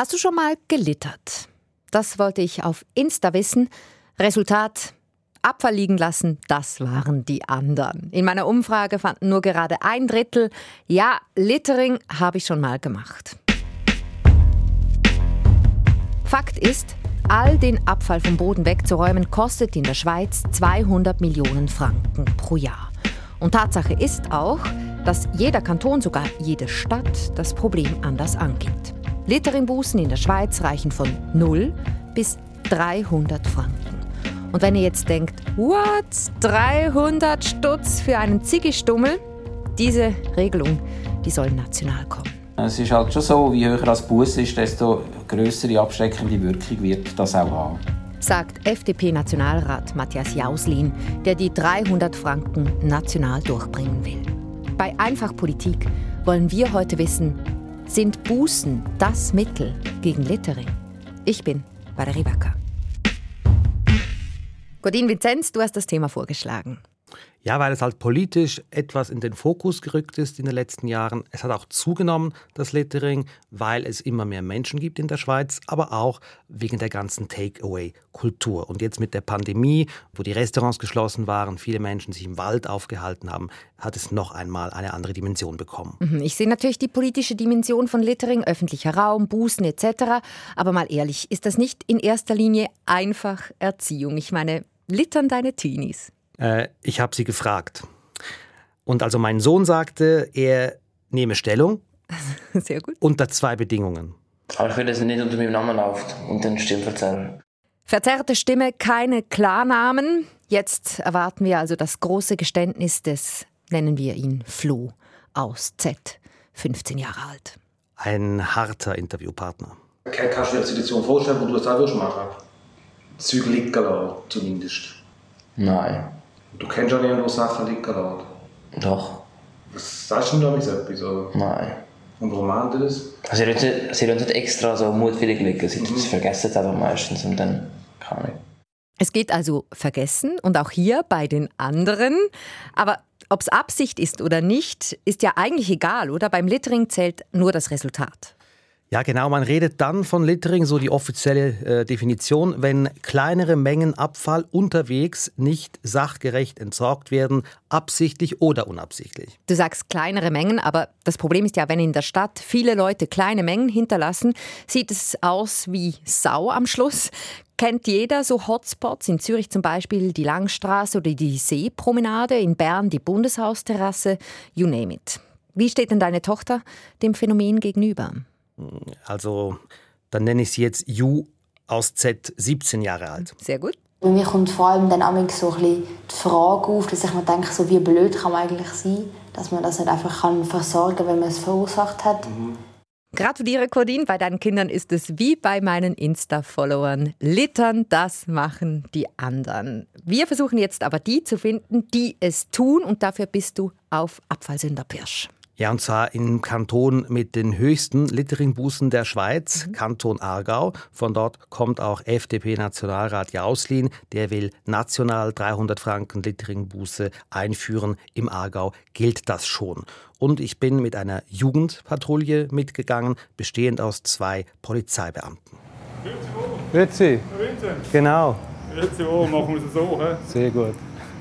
Hast du schon mal gelittert? Das wollte ich auf Insta wissen. Resultat: Abfall liegen lassen, das waren die anderen. In meiner Umfrage fanden nur gerade ein Drittel, ja, Littering habe ich schon mal gemacht. Fakt ist, all den Abfall vom Boden wegzuräumen, kostet in der Schweiz 200 Millionen Franken pro Jahr. Und Tatsache ist auch, dass jeder Kanton, sogar jede Stadt, das Problem anders angeht. Litteringbußen in der Schweiz reichen von 0 bis 300 Franken. Und wenn ihr jetzt denkt, what, 300 Stutz für einen Ziggistummel? Diese Regelung, die soll national kommen. Es ist halt schon so, je höher das Bus ist, desto größere abschreckende Wirkung wird das auch haben. Sagt FDP-Nationalrat Matthias Jauslin, der die 300 Franken national durchbringen will. Bei Einfachpolitik wollen wir heute wissen, sind Bußen das Mittel gegen Littering? Ich bin Valerie Wacker. Godin Vinzenz, du hast das Thema vorgeschlagen. Ja, weil es halt politisch etwas in den Fokus gerückt ist in den letzten Jahren. Es hat auch zugenommen, das Littering, weil es immer mehr Menschen gibt in der Schweiz, aber auch wegen der ganzen Takeaway-Kultur. Und jetzt mit der Pandemie, wo die Restaurants geschlossen waren, viele Menschen sich im Wald aufgehalten haben, hat es noch einmal eine andere Dimension bekommen. Mhm, ich sehe natürlich die politische Dimension von Littering, öffentlicher Raum, Bußen etc. Aber mal ehrlich, ist das nicht in erster Linie einfach Erziehung? Ich meine, littern deine Teenies? Äh, ich habe sie gefragt. Und also mein Sohn sagte, er nehme Stellung. Sehr gut. Unter zwei Bedingungen. Aber ich will, dass er nicht unter meinem Namen läuft und den Stimme verzerren. Verzerrte Stimme, keine Klarnamen. Jetzt erwarten wir also das große Geständnis des, nennen wir ihn Flo, aus Z, 15 Jahre alt. Ein harter Interviewpartner. Kannst du dir eine Situation vorstellen, wo du das auch machen lassen, zumindest. Nein. Du kennst ja nicht, wo Sachen liegen lassen. Doch. Was sagst du denn da etwas? Oder? Nein. Und warum machen die das? Also sie lassen nicht, sie lassen nicht extra so mutwillig liegen. Sie, mhm. sie vergessen es einfach meistens und dann kann ich. Es geht also vergessen und auch hier bei den anderen. Aber ob es Absicht ist oder nicht, ist ja eigentlich egal, oder? Beim Littering zählt nur das Resultat. Ja, genau. Man redet dann von Littering, so die offizielle äh, Definition, wenn kleinere Mengen Abfall unterwegs nicht sachgerecht entsorgt werden, absichtlich oder unabsichtlich. Du sagst kleinere Mengen, aber das Problem ist ja, wenn in der Stadt viele Leute kleine Mengen hinterlassen, sieht es aus wie Sau am Schluss. Kennt jeder so Hotspots? In Zürich zum Beispiel die Langstraße oder die Seepromenade, in Bern die Bundeshausterrasse, you name it. Wie steht denn deine Tochter dem Phänomen gegenüber? Also, dann nenne ich sie jetzt Ju aus Z, 17 Jahre alt. Sehr gut. Bei mir kommt vor allem dann auch so ein bisschen die Frage auf, dass ich mir denke, so wie blöd kann man eigentlich sein, dass man das nicht einfach kann versorgen kann, wenn man es verursacht hat. Mhm. Gratuliere, Cordin. Bei deinen Kindern ist es wie bei meinen Insta-Followern. Littern, das machen die anderen. Wir versuchen jetzt aber die zu finden, die es tun. Und dafür bist du auf Abfallsünder Pirsch. Ja, und zwar im Kanton mit den höchsten Litteringbußen der Schweiz, mhm. Kanton Aargau. Von dort kommt auch FDP-Nationalrat Jauslin. Der will national 300 Franken Litteringbuße einführen. Im Aargau gilt das schon. Und ich bin mit einer Jugendpatrouille mitgegangen, bestehend aus zwei Polizeibeamten. Grüezi. Genau. Grüezi, oh, machen wir es so. He? Sehr gut.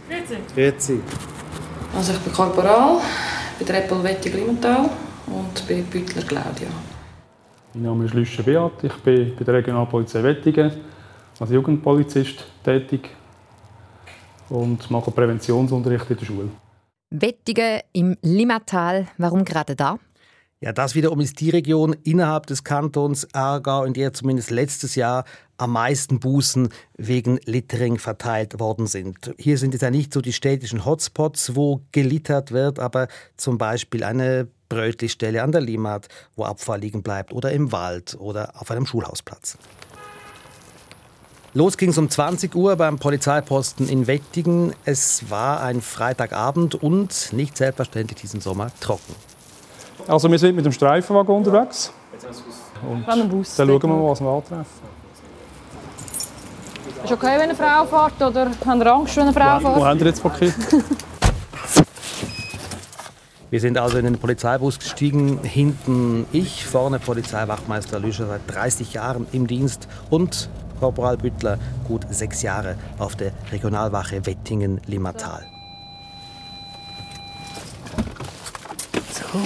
Grüezi. Grüezi. Also ich bin Korporal bei der Apple Wette Glimental und bei Büttler Claudia. Mein Name ist Lüsche Beat, ich bin bei der Regionalpolizei Wettigen als Jugendpolizist tätig und mache Präventionsunterricht in der Schule. Wettigen im Limmatal, warum gerade da? Ja, das wiederum ist die Region innerhalb des Kantons Aargau, in der zumindest letztes Jahr am meisten Bußen wegen Littering verteilt worden sind. Hier sind es ja nicht so die städtischen Hotspots, wo gelittert wird, aber zum Beispiel eine Brötlichstelle an der Limmat, wo Abfall liegen bleibt, oder im Wald oder auf einem Schulhausplatz. Los ging es um 20 Uhr beim Polizeiposten in Wettigen. Es war ein Freitagabend und nicht selbstverständlich diesen Sommer trocken. Also wir sind mit dem Streifenwagen unterwegs. Und dann schauen wir mal, was wir antreffen. Ist okay, wenn eine Frau fährt oder haben Sie Angst, wenn eine Frau fährt? Wo haben Sie jetzt Paket? Wir sind also in den Polizeibus gestiegen. Hinten ich, vorne Polizeiwachmeister Lüscher seit 30 Jahren im Dienst und Korporal Büttler gut sechs Jahre auf der Regionalwache Wettingen-Limmatal. So.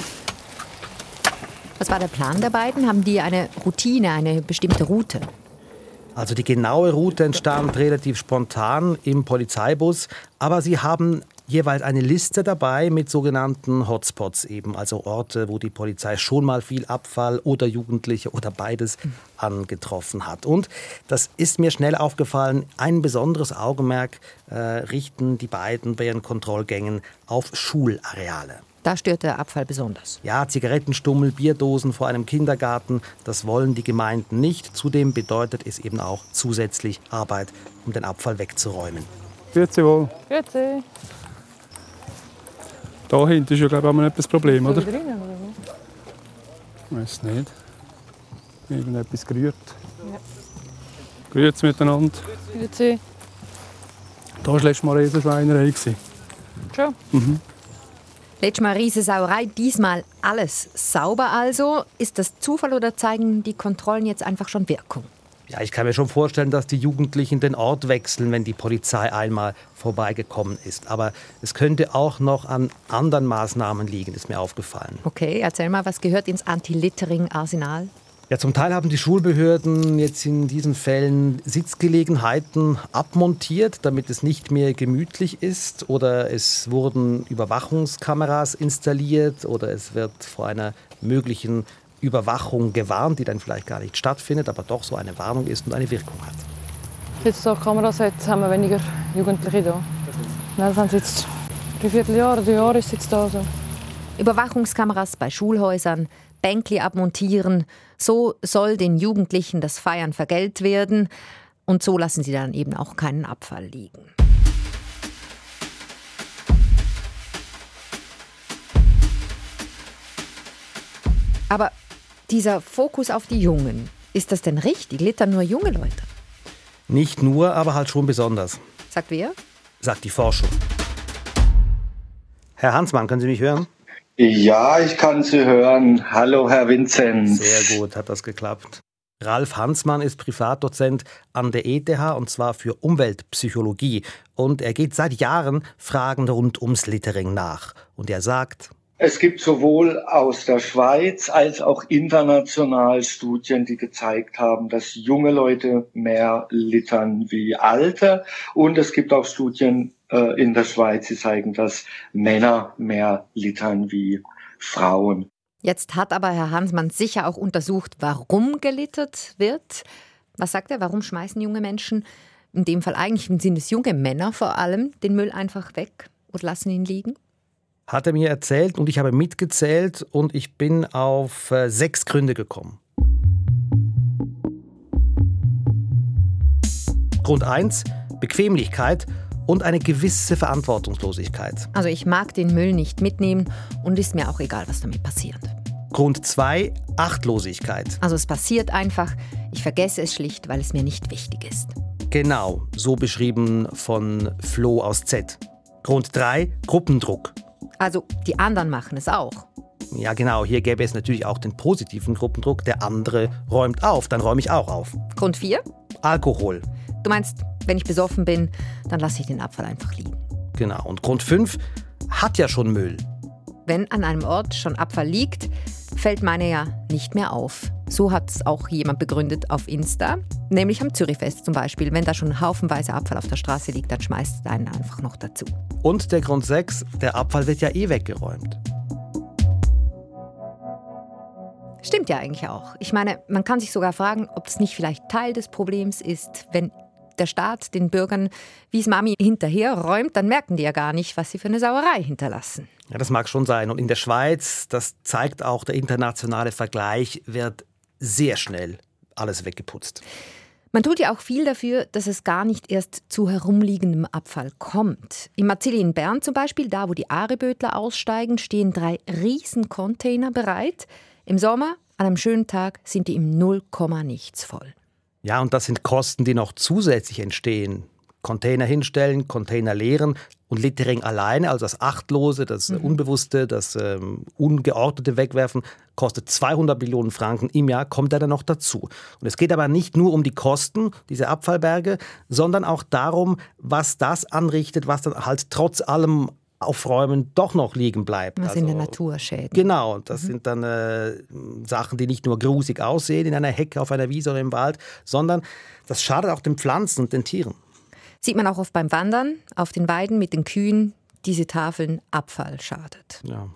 Was war der Plan der beiden? Haben die eine Routine, eine bestimmte Route? Also die genaue Route entstand relativ spontan im Polizeibus, aber sie haben jeweils eine Liste dabei mit sogenannten Hotspots eben, also Orte, wo die Polizei schon mal viel Abfall oder Jugendliche oder beides angetroffen hat. Und das ist mir schnell aufgefallen, ein besonderes Augenmerk äh, richten die beiden bei ihren Kontrollgängen auf Schulareale. Da stört der Abfall besonders. Ja, Zigarettenstummel, Bierdosen vor einem Kindergarten, das wollen die Gemeinden nicht. Zudem bedeutet es eben auch zusätzlich Arbeit, um den Abfall wegzuräumen. Grüezi wohl. Grüezi. Da hinten ist ja glaube ich auch etwas Problem, oder? Drin, Ich weiß nicht. Irgendetwas gerührt. Ja. Grüezi miteinander. Grüezi. Da war letztes Mal eine Riesenschweinerei. Schon? Mhm. Letztes Mal Riesensauerei, diesmal alles sauber also. Ist das Zufall oder zeigen die Kontrollen jetzt einfach schon Wirkung? Ja, ich kann mir schon vorstellen, dass die Jugendlichen den Ort wechseln, wenn die Polizei einmal vorbeigekommen ist. Aber es könnte auch noch an anderen Maßnahmen liegen, ist mir aufgefallen. Okay, erzähl mal, was gehört ins Anti-Littering-Arsenal? Ja, zum Teil haben die Schulbehörden jetzt in diesen Fällen Sitzgelegenheiten abmontiert, damit es nicht mehr gemütlich ist. Oder es wurden Überwachungskameras installiert oder es wird vor einer möglichen Überwachung gewarnt, die dann vielleicht gar nicht stattfindet, aber doch so eine Warnung ist und eine Wirkung hat. Jetzt so Kameras hat, haben wir weniger Jugendliche da. das haben sie jetzt drei Vierteljahr, drei Jahre ist jetzt da. So. Überwachungskameras bei Schulhäusern, Bänkli abmontieren. So soll den Jugendlichen das Feiern vergällt werden. Und so lassen sie dann eben auch keinen Abfall liegen. Aber dieser Fokus auf die Jungen, ist das denn richtig? Littern nur junge Leute? Nicht nur, aber halt schon besonders. Sagt wer? Sagt die Forschung. Herr Hansmann, können Sie mich hören? Ja, ich kann Sie hören. Hallo, Herr Vinzenz. Sehr gut, hat das geklappt. Ralf Hansmann ist Privatdozent an der ETH und zwar für Umweltpsychologie. Und er geht seit Jahren Fragen rund ums Littering nach. Und er sagt, es gibt sowohl aus der Schweiz als auch international Studien, die gezeigt haben, dass junge Leute mehr littern wie alte. Und es gibt auch Studien äh, in der Schweiz, die zeigen, dass Männer mehr littern wie Frauen. Jetzt hat aber Herr Hansmann sicher auch untersucht, warum gelittert wird. Was sagt er? Warum schmeißen junge Menschen, in dem Fall eigentlich sind es junge Männer vor allem, den Müll einfach weg und lassen ihn liegen? Hat er mir erzählt und ich habe mitgezählt und ich bin auf äh, sechs Gründe gekommen. Grund 1, Bequemlichkeit und eine gewisse Verantwortungslosigkeit. Also ich mag den Müll nicht mitnehmen und ist mir auch egal, was damit passiert. Grund 2, Achtlosigkeit. Also es passiert einfach, ich vergesse es schlicht, weil es mir nicht wichtig ist. Genau, so beschrieben von Flo aus Z. Grund 3, Gruppendruck. Also die anderen machen es auch. Ja, genau. Hier gäbe es natürlich auch den positiven Gruppendruck. Der andere räumt auf, dann räume ich auch auf. Grund 4? Alkohol. Du meinst, wenn ich besoffen bin, dann lasse ich den Abfall einfach liegen. Genau. Und Grund 5 hat ja schon Müll. Wenn an einem Ort schon Abfall liegt, fällt meine ja nicht mehr auf. So hat es auch jemand begründet auf Insta, nämlich am Zürichfest zum Beispiel. Wenn da schon haufenweise Abfall auf der Straße liegt, dann schmeißt es einen einfach noch dazu. Und der Grund 6, der Abfall wird ja eh weggeräumt. Stimmt ja eigentlich auch. Ich meine, man kann sich sogar fragen, ob es nicht vielleicht Teil des Problems ist, wenn der Staat den Bürgern wie es Mami hinterherräumt, dann merken die ja gar nicht, was sie für eine Sauerei hinterlassen. Ja, das mag schon sein. Und in der Schweiz, das zeigt auch der internationale Vergleich, wird sehr schnell alles weggeputzt. Man tut ja auch viel dafür, dass es gar nicht erst zu herumliegendem Abfall kommt. Im Marzilli in Bern zum Beispiel, da wo die Arebötler aussteigen, stehen drei Riesencontainer bereit. Im Sommer, an einem schönen Tag, sind die im Null nichts voll. Ja, und das sind Kosten, die noch zusätzlich entstehen. Container hinstellen, Container leeren und Littering alleine, also das Achtlose, das mhm. Unbewusste, das ähm, Ungeordnete Wegwerfen, kostet 200 Millionen Franken im Jahr, kommt er dann noch dazu. Und es geht aber nicht nur um die Kosten dieser Abfallberge, sondern auch darum, was das anrichtet, was dann halt trotz allem Aufräumen doch noch liegen bleibt. Was also, in der Natur schäden. Genau, das mhm. sind dann äh, Sachen, die nicht nur grusig aussehen in einer Hecke, auf einer Wiese oder im Wald, sondern das schadet auch den Pflanzen und den Tieren. Sieht man auch oft beim Wandern auf den Weiden mit den Kühen, diese Tafeln Abfall schadet. Ja.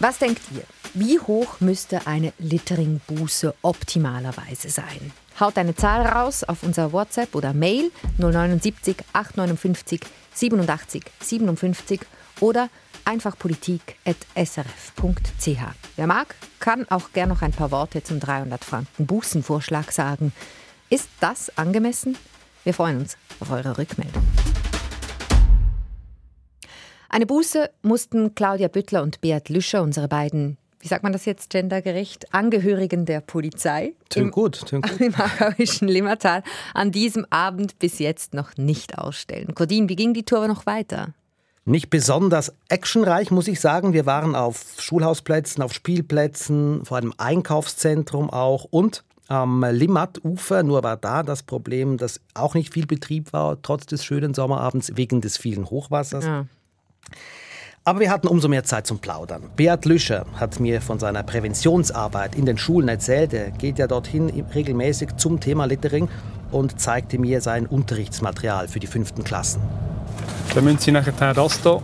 Was denkt ihr? Wie hoch müsste eine Littering-Buße optimalerweise sein? Haut eine Zahl raus auf unser WhatsApp oder Mail 079 859 87 57 oder einfach politik.srf.ch. Wer mag, kann auch gern noch ein paar Worte zum 300 Franken Bußenvorschlag sagen. Ist das angemessen? Wir freuen uns auf eure Rückmeldung. Eine Buße mussten Claudia Büttler und Beat Lüscher, unsere beiden, wie sagt man das jetzt gendergerecht, Angehörigen der Polizei im, gut, gut. im aargauischen Limmertal an diesem Abend bis jetzt noch nicht ausstellen. Cordin, wie ging die Tour noch weiter? Nicht besonders actionreich, muss ich sagen. Wir waren auf Schulhausplätzen, auf Spielplätzen, vor einem Einkaufszentrum auch und am Limmat-Ufer. Nur war da das Problem, dass auch nicht viel Betrieb war, trotz des schönen Sommerabends, wegen des vielen Hochwassers. Ja. Aber wir hatten umso mehr Zeit zum Plaudern. Beat Lüscher hat mir von seiner Präventionsarbeit in den Schulen erzählt. Er geht ja dorthin regelmäßig zum Thema Littering und zeigte mir sein Unterrichtsmaterial für die fünften Klassen. Dann müssen Sie nachher das hier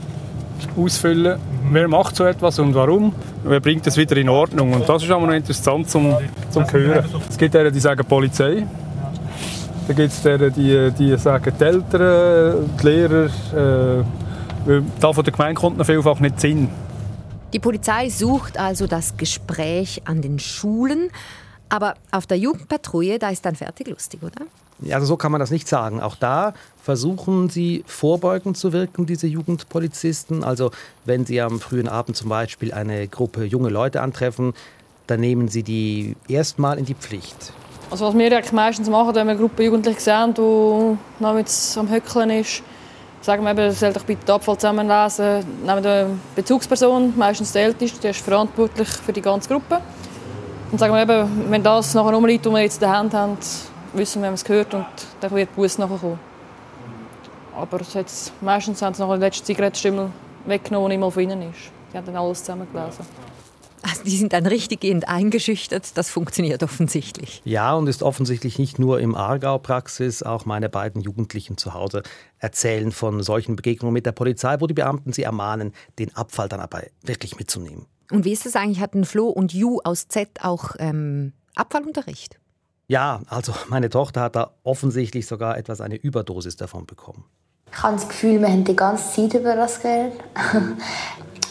ausfüllen. Wer macht so etwas und warum? Wer bringt es wieder in Ordnung? Und das ist auch noch interessant zum, zum Hören. Es gibt Leute, die sagen Polizei. Dann gibt es die, die, die sagen die Eltern, die Lehrer. Äh, da von der Gemeinde kommt noch vielfach nicht Sinn. Die Polizei sucht also das Gespräch an den Schulen. Aber auf der Jugendpatrouille, da ist dann fertig lustig, oder? Also so kann man das nicht sagen. Auch da versuchen sie vorbeugend zu wirken, diese Jugendpolizisten. Also wenn sie am frühen Abend zum Beispiel eine Gruppe junge Leute antreffen, dann nehmen sie die erstmal in die Pflicht. Also was wir eigentlich meistens machen, wenn wir eine Gruppe Jugendliche sehen, die namens am Höckeln ist, sagen wir eben, soll doch bitte Abfall zusammenlesen, nehmen eine Bezugsperson, meistens der Älteste, der ist verantwortlich für die ganze Gruppe. Und sagen wir eben, wenn das nachher umliegt, was wir jetzt in der Hand haben, wissen wir, haben es gehört und dann wird die Bus nachher kommen. Aber jetzt, meistens haben sie noch den letzten Zigarettenstimmel weggenommen, der immer von ihnen ist. Die haben dann alles zusammengelesen. Also die sind dann richtiggehend eingeschüchtert. Das funktioniert offensichtlich. Ja, und ist offensichtlich nicht nur im Aargau Praxis. Auch meine beiden Jugendlichen zu Hause erzählen von solchen Begegnungen mit der Polizei, wo die Beamten sie ermahnen, den Abfall dann aber wirklich mitzunehmen. Und wie ist es eigentlich? Hatten Flo und Ju aus Z auch ähm, Abfallunterricht? Ja, also meine Tochter hat da offensichtlich sogar etwas eine Überdosis davon bekommen. Ich habe das Gefühl, wir haben die ganze Zeit über das Geld.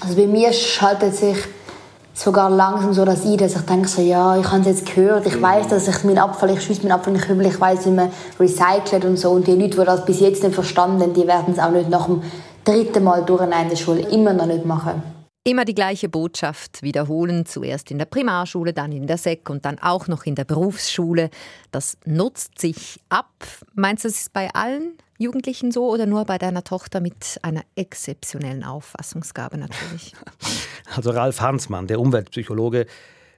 Also bei mir schaltet sich sogar langsam so dass ich, dass ich denke so, ja, ich habe es jetzt gehört, ich weiß, dass ich meinen Abfall, ich schieße meinen Abfall nicht ich weiß, wie man recycelt und so. Und die Leute, die das bis jetzt nicht verstanden die werden es auch nicht nach dem dritten Mal durch in der Schule immer noch nicht machen. Immer die gleiche Botschaft wiederholen, zuerst in der Primarschule, dann in der Sek und dann auch noch in der Berufsschule. Das nutzt sich ab. Meinst du, es ist bei allen Jugendlichen so oder nur bei deiner Tochter mit einer exzeptionellen Auffassungsgabe natürlich? Also Ralf Hansmann, der Umweltpsychologe,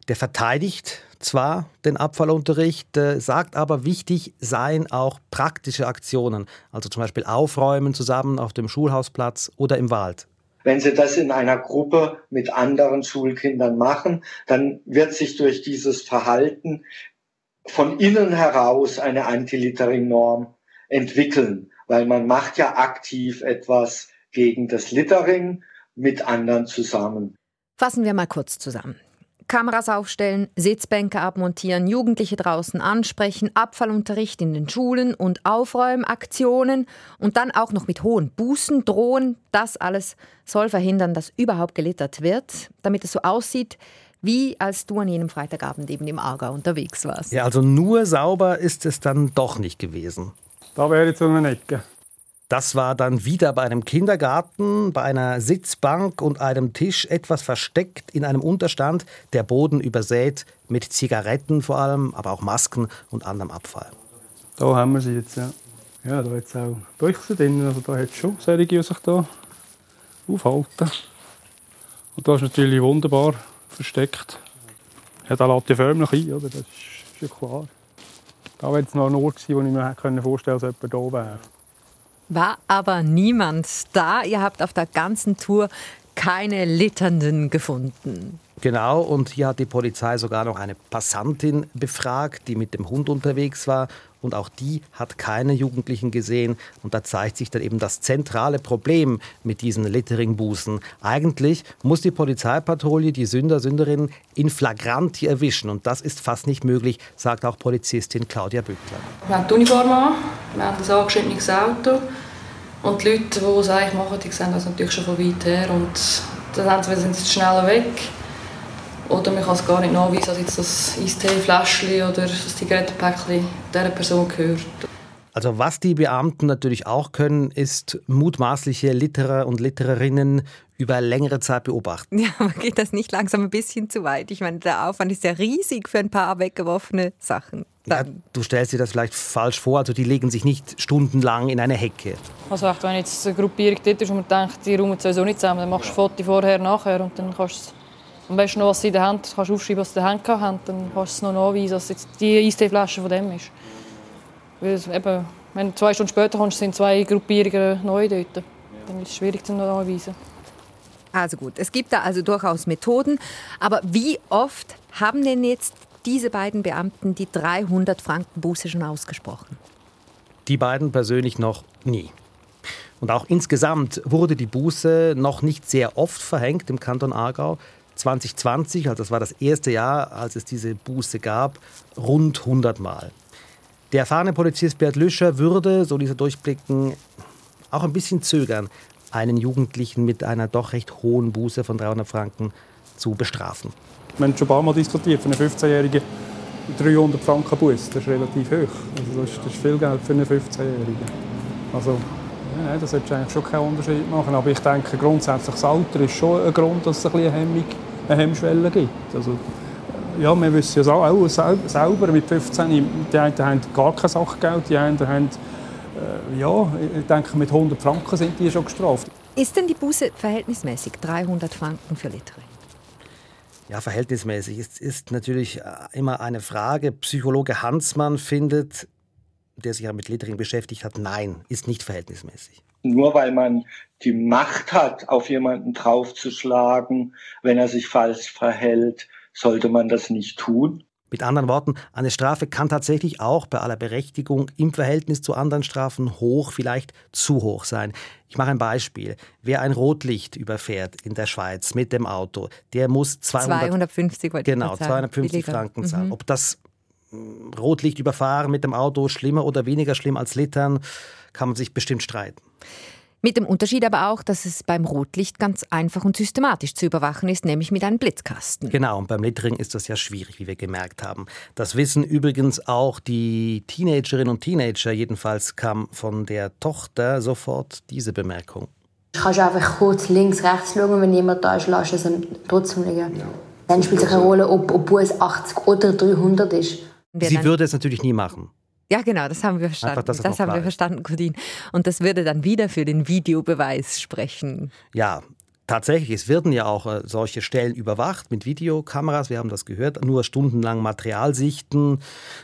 der verteidigt zwar den Abfallunterricht, äh, sagt aber, wichtig seien auch praktische Aktionen, also zum Beispiel Aufräumen zusammen auf dem Schulhausplatz oder im Wald. Wenn Sie das in einer Gruppe mit anderen Schulkindern machen, dann wird sich durch dieses Verhalten von innen heraus eine Anti-Littering-Norm entwickeln, weil man macht ja aktiv etwas gegen das Littering mit anderen zusammen. Fassen wir mal kurz zusammen. Kameras aufstellen, Sitzbänke abmontieren, Jugendliche draußen ansprechen, Abfallunterricht in den Schulen und Aufräumaktionen und dann auch noch mit hohen Bußen drohen. Das alles soll verhindern, dass überhaupt gelittert wird, damit es so aussieht, wie als du an jenem Freitagabend eben im Aargau unterwegs warst. Ja, also nur sauber ist es dann doch nicht gewesen. Da wäre jetzt so eine Ecke. Das war dann wieder bei einem Kindergarten, bei einer Sitzbank und einem Tisch etwas versteckt in einem Unterstand, der Boden übersät mit Zigaretten vor allem, aber auch Masken und anderem Abfall. Da haben wir sie jetzt, ja. Ja, da hat es auch Büchse drin, also da hat es schon solche, die sich da aufhalten. Und da ist natürlich wunderbar versteckt. Ja, da lädt die förmlich ein, oder? das ist, ist ja klar. Da wäre jetzt noch ein Ort gewesen, wo ich mir vorstellen konnte, dass jemand da wäre. War aber niemand da. Ihr habt auf der ganzen Tour keine Litternden gefunden. Genau, und hier hat die Polizei sogar noch eine Passantin befragt, die mit dem Hund unterwegs war. Und auch die hat keine Jugendlichen gesehen. Und da zeigt sich dann eben das zentrale Problem mit diesen Littering-Bußen. Eigentlich muss die Polizeipatrouille die Sünder, Sünderinnen in Flagranti erwischen. Und das ist fast nicht möglich, sagt auch Polizistin Claudia Bückler. Wir haben die Uniform an, wir haben ein angeschnittenes Auto. Und die Leute, die es eigentlich machen, die sehen das natürlich schon von weit her. Und dann sind sie schneller weg. Oder man kann es gar nicht nachweisen, dass jetzt das Eistee-Fläschchen oder das Zigarettenpäckchen dieser Person gehört. Also was die Beamten natürlich auch können, ist mutmaßliche Litterer und Littererinnen über längere Zeit beobachten. Ja, aber geht das nicht langsam ein bisschen zu weit? Ich meine, der Aufwand ist ja riesig für ein paar weggeworfene Sachen. Ja, du stellst dir das vielleicht falsch vor, also die legen sich nicht stundenlang in eine Hecke. Also echt, wenn jetzt eine Gruppierung dort ist und man denkt, die räumen sowieso nicht zusammen, dann machst du ein Foto vorher, nachher und dann kannst du am besten noch, was sie in der Hand kannst aufschreiben, was sie in der Hand haben, dann kannst du es noch nachweisen, dass jetzt die Eisteeflasche von dem ist. Weil eben, wenn du zwei Stunden später kommst, sind zwei Gruppierungen neu dort. Dann ist es schwierig zu nachweisen. Also gut, es gibt da also durchaus Methoden. Aber wie oft haben denn jetzt diese beiden Beamten die 300 Franken Buße schon ausgesprochen? Die beiden persönlich noch nie. Und auch insgesamt wurde die Buße noch nicht sehr oft verhängt im Kanton Aargau. 2020, also das war das erste Jahr, als es diese Buße gab, rund 100 Mal. Der erfahrene Polizist Bert Lüscher würde, so diese Durchblicken, auch ein bisschen zögern, einen Jugendlichen mit einer doch recht hohen Buße von 300 Franken zu bestrafen. Wir haben schon ein paar Mal diskutiert, für einen 15-Jährigen 300 Franken Buße, das ist relativ hoch. Also das, ist, das ist viel Geld für einen 15-Jährigen. Also, ja, das sollte eigentlich schon keinen Unterschied machen. Aber ich denke, grundsätzlich das Alter ist schon ein Grund, dass es ein eine, Hemmung, eine Hemmschwelle gibt. Also, ja, wir wissen ja auch selber mit 15, die einen haben gar kein Sachgeld, die anderen haben äh, ja, ich denke, mit 100 Franken sind die schon gestraft. Ist denn die Buße verhältnismäßig? 300 Franken für Littering? Ja, verhältnismäßig. Es ist natürlich äh, immer eine Frage. Psychologe Hansmann findet, der sich ja mit Littering beschäftigt hat, nein, ist nicht verhältnismäßig. Nur weil man die Macht hat, auf jemanden draufzuschlagen, wenn er sich falsch verhält, sollte man das nicht tun. Mit anderen Worten, eine Strafe kann tatsächlich auch bei aller Berechtigung im Verhältnis zu anderen Strafen hoch, vielleicht zu hoch sein. Ich mache ein Beispiel. Wer ein Rotlicht überfährt in der Schweiz mit dem Auto, der muss 200, 250 genau, 250 Franken zahlen. Mhm. Ob das Rotlicht überfahren mit dem Auto schlimmer oder weniger schlimm als Littern, kann man sich bestimmt streiten. Mit dem Unterschied aber auch, dass es beim Rotlicht ganz einfach und systematisch zu überwachen ist, nämlich mit einem Blitzkasten. Genau, und beim Littering ist das ja schwierig, wie wir gemerkt haben. Das wissen übrigens auch die Teenagerinnen und Teenager. Jedenfalls kam von der Tochter sofort diese Bemerkung. Du kannst einfach kurz links, rechts schauen, wenn jemand da ist, lass es trotzdem liegen. Ja. Dann spielt es keine Rolle, ob, ob es 80 oder 300 ist. Sie würde es natürlich nie machen. Ja, genau, das haben wir verstanden. Einfach, das haben wir verstanden, Codin. Und das würde dann wieder für den Videobeweis sprechen. Ja, Tatsächlich, es werden ja auch äh, solche Stellen überwacht mit Videokameras, wir haben das gehört, nur stundenlang Material sichten,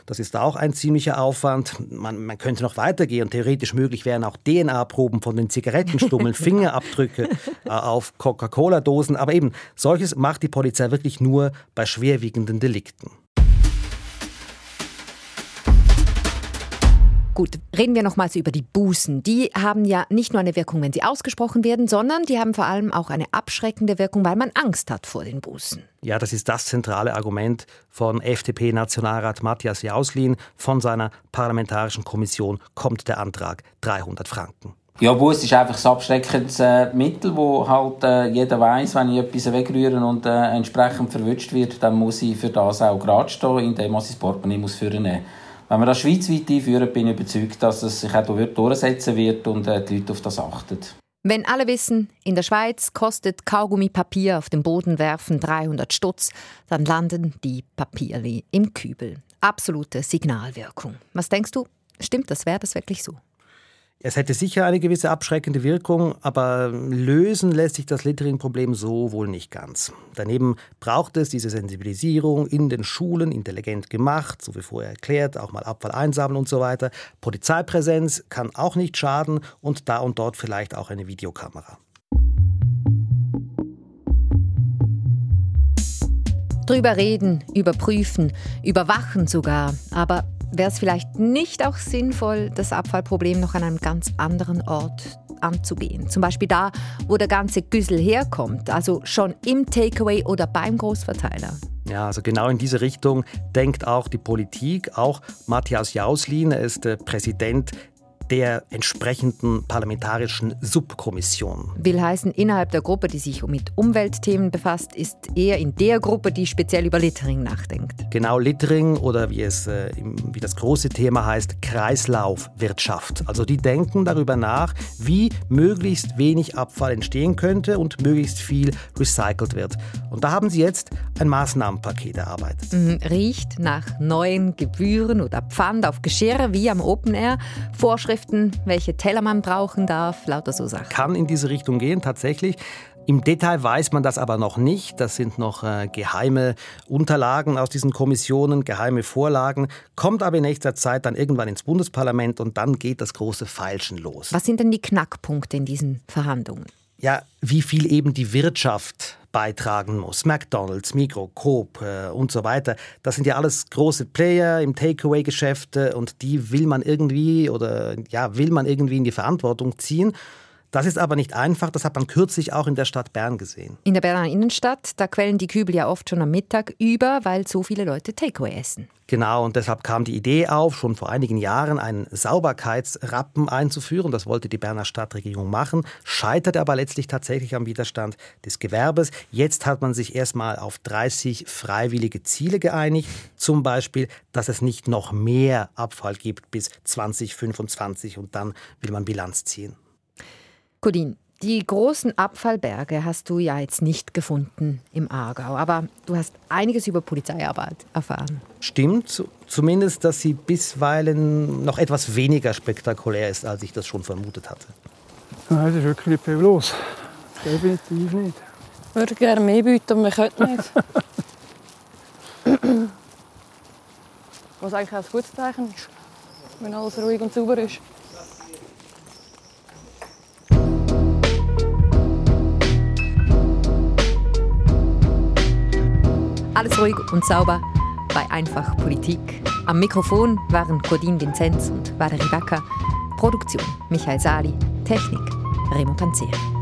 das ist auch ein ziemlicher Aufwand. Man, man könnte noch weitergehen, theoretisch möglich wären auch DNA-Proben von den Zigarettenstummeln, Fingerabdrücke äh, auf Coca-Cola-Dosen, aber eben, solches macht die Polizei wirklich nur bei schwerwiegenden Delikten. Gut, reden wir nochmals über die Bußen. Die haben ja nicht nur eine Wirkung, wenn sie ausgesprochen werden, sondern die haben vor allem auch eine abschreckende Wirkung, weil man Angst hat vor den Bußen. Ja, das ist das zentrale Argument von FDP-Nationalrat Matthias Jauslin. Von seiner parlamentarischen Kommission kommt der Antrag 300 Franken. Ja, Bus ist einfach ein abschreckendes äh, Mittel, wo halt äh, jeder weiß, wenn ich etwas wegrühre und äh, entsprechend verwünscht wird, dann muss ich für das auch gerade stehen, indem ich das Portemonnaie muss führen muss. Wenn wir das schweizweit einführen, bin ich überzeugt, dass es sich auch durchsetzen wird und äh, die Leute auf das achten. Wenn alle wissen, in der Schweiz kostet Kaugummipapier auf den Boden werfen 300 Stutz, dann landen die Papierli im Kübel. Absolute Signalwirkung. Was denkst du? Stimmt das? Wäre das wirklich so? Es hätte sicher eine gewisse abschreckende Wirkung, aber lösen lässt sich das Littering-Problem so wohl nicht ganz. Daneben braucht es diese Sensibilisierung in den Schulen, intelligent gemacht, so wie vorher erklärt, auch mal Abfall einsammeln und so weiter. Polizeipräsenz kann auch nicht schaden und da und dort vielleicht auch eine Videokamera. Drüber reden, überprüfen, überwachen sogar. Aber wäre es vielleicht nicht auch sinnvoll, das Abfallproblem noch an einem ganz anderen Ort anzugehen? Zum Beispiel da, wo der ganze Güssel herkommt, also schon im Takeaway oder beim Großverteiler. Ja, also genau in diese Richtung denkt auch die Politik. Auch Matthias Jauslin, er ist der Präsident der entsprechenden parlamentarischen Subkommission. Will heißen, innerhalb der Gruppe, die sich mit Umweltthemen befasst, ist er in der Gruppe, die speziell über Littering nachdenkt. Genau Littering oder wie es äh, wie das große Thema heißt, Kreislaufwirtschaft. Also die denken darüber nach, wie möglichst wenig Abfall entstehen könnte und möglichst viel recycelt wird. Und da haben sie jetzt ein Maßnahmenpaket erarbeitet. Mhm, riecht nach neuen Gebühren oder Pfand auf Geschirr wie am Open Air, Vorschriften Vorschriften, welche Teller man brauchen darf, lauter so Sachen. Kann in diese Richtung gehen, tatsächlich. Im Detail weiß man das aber noch nicht. Das sind noch äh, geheime Unterlagen aus diesen Kommissionen, geheime Vorlagen. Kommt aber in nächster Zeit dann irgendwann ins Bundesparlament und dann geht das große Feilschen los. Was sind denn die Knackpunkte in diesen Verhandlungen? Ja, wie viel eben die Wirtschaft beitragen muss. McDonald's, Migro, Coop äh, und so weiter. Das sind ja alles große Player im Takeaway-Geschäft äh, und die will man irgendwie oder ja, will man irgendwie in die Verantwortung ziehen. Das ist aber nicht einfach, das hat man kürzlich auch in der Stadt Bern gesehen. In der Berner Innenstadt, da quellen die Kübel ja oft schon am Mittag über, weil so viele Leute Takeaway essen. Genau, und deshalb kam die Idee auf, schon vor einigen Jahren einen Sauberkeitsrappen einzuführen. Das wollte die Berner Stadtregierung machen, scheiterte aber letztlich tatsächlich am Widerstand des Gewerbes. Jetzt hat man sich erstmal auf 30 freiwillige Ziele geeinigt. Zum Beispiel, dass es nicht noch mehr Abfall gibt bis 2025 und dann will man Bilanz ziehen. Codin, die großen Abfallberge hast du ja jetzt nicht gefunden im Aargau, aber du hast einiges über Polizeiarbeit erfahren. Stimmt, zumindest, dass sie bisweilen noch etwas weniger spektakulär ist, als ich das schon vermutet hatte. Nein, es ist wirklich nicht viel los. Definitiv nicht. Ich würde gerne mehr bieten, aber wir können nicht. Was eigentlich auch ein gutes Zeichen ist, wenn alles ruhig und sauber ist. Alles ruhig und sauber bei Einfach Politik. Am Mikrofon waren Codin Vinzenz und Valerie Wacker. Produktion Michael Sali. Technik Remo Panzeri.